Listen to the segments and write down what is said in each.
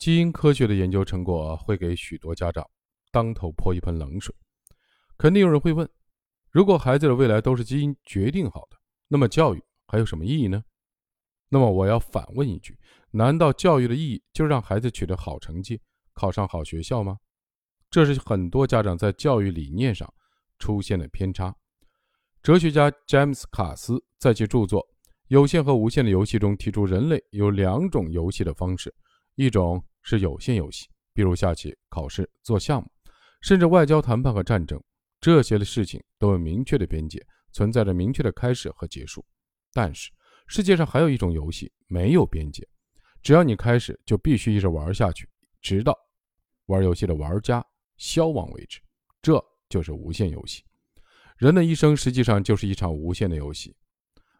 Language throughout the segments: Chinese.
基因科学的研究成果会给许多家长当头泼一盆冷水。肯定有人会问：如果孩子的未来都是基因决定好的，那么教育还有什么意义呢？那么我要反问一句：难道教育的意义就让孩子取得好成绩、考上好学校吗？这是很多家长在教育理念上出现的偏差。哲学家詹姆斯·卡斯在其著作《有限和无限的游戏》中提出，人类有两种游戏的方式：一种是有限游戏，比如下棋、考试、做项目，甚至外交谈判和战争，这些的事情都有明确的边界，存在着明确的开始和结束。但是，世界上还有一种游戏没有边界，只要你开始，就必须一直玩下去，直到玩游戏的玩家消亡为止。这就是无限游戏。人的一生实际上就是一场无限的游戏，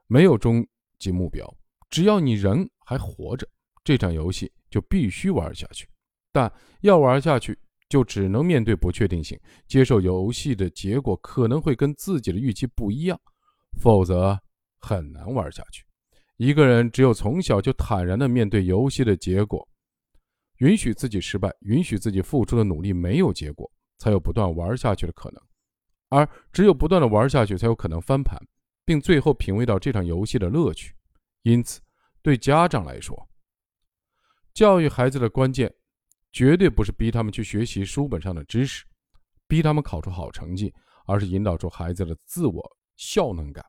没有终极目标。只要你人还活着，这场游戏就必须玩下去。但要玩下去，就只能面对不确定性，接受游戏的结果可能会跟自己的预期不一样，否则很难玩下去。一个人只有从小就坦然地面对游戏的结果，允许自己失败，允许自己付出的努力没有结果，才有不断玩下去的可能。而只有不断的玩下去，才有可能翻盘，并最后品味到这场游戏的乐趣。因此，对家长来说，教育孩子的关键，绝对不是逼他们去学习书本上的知识，逼他们考出好成绩，而是引导出孩子的自我效能感，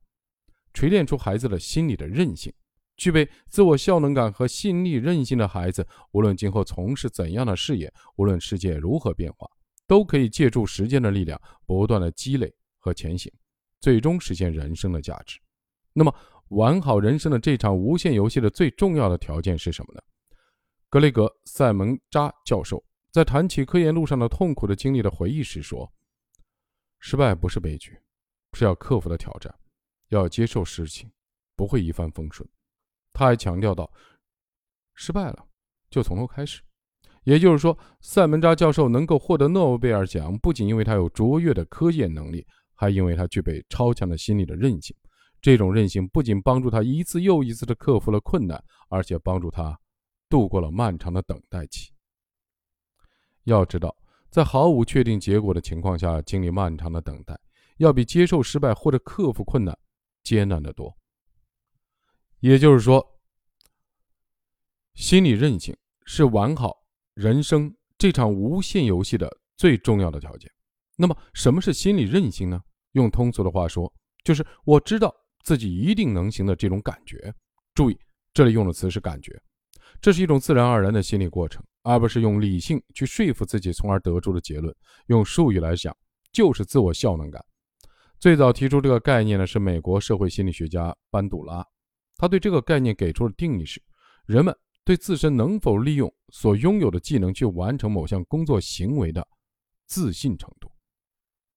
锤炼出孩子的心理的韧性。具备自我效能感和心理韧性的孩子，无论今后从事怎样的事业，无论世界如何变化，都可以借助时间的力量，不断的积累和前行，最终实现人生的价值。那么，玩好人生的这场无限游戏的最重要的条件是什么呢？格雷格·塞蒙扎教授在谈起科研路上的痛苦的经历的回忆时说：“失败不是悲剧，是要克服的挑战，要接受事情不会一帆风顺。”他还强调道：“失败了，就从头开始。”也就是说，塞门扎教授能够获得诺贝尔奖，不仅因为他有卓越的科研能力，还因为他具备超强的心理的韧性。这种韧性不仅帮助他一次又一次地克服了困难，而且帮助他度过了漫长的等待期。要知道，在毫无确定结果的情况下经历漫长的等待，要比接受失败或者克服困难艰难得多。也就是说，心理韧性是玩好人生这场无限游戏的最重要的条件。那么，什么是心理韧性呢？用通俗的话说，就是我知道自己一定能行的这种感觉。注意，这里用的词是感觉，这是一种自然而然的心理过程，而不是用理性去说服自己，从而得出的结论。用术语来讲，就是自我效能感。最早提出这个概念的是美国社会心理学家班杜拉。他对这个概念给出的定义是：人们对自身能否利用所拥有的技能去完成某项工作行为的自信程度。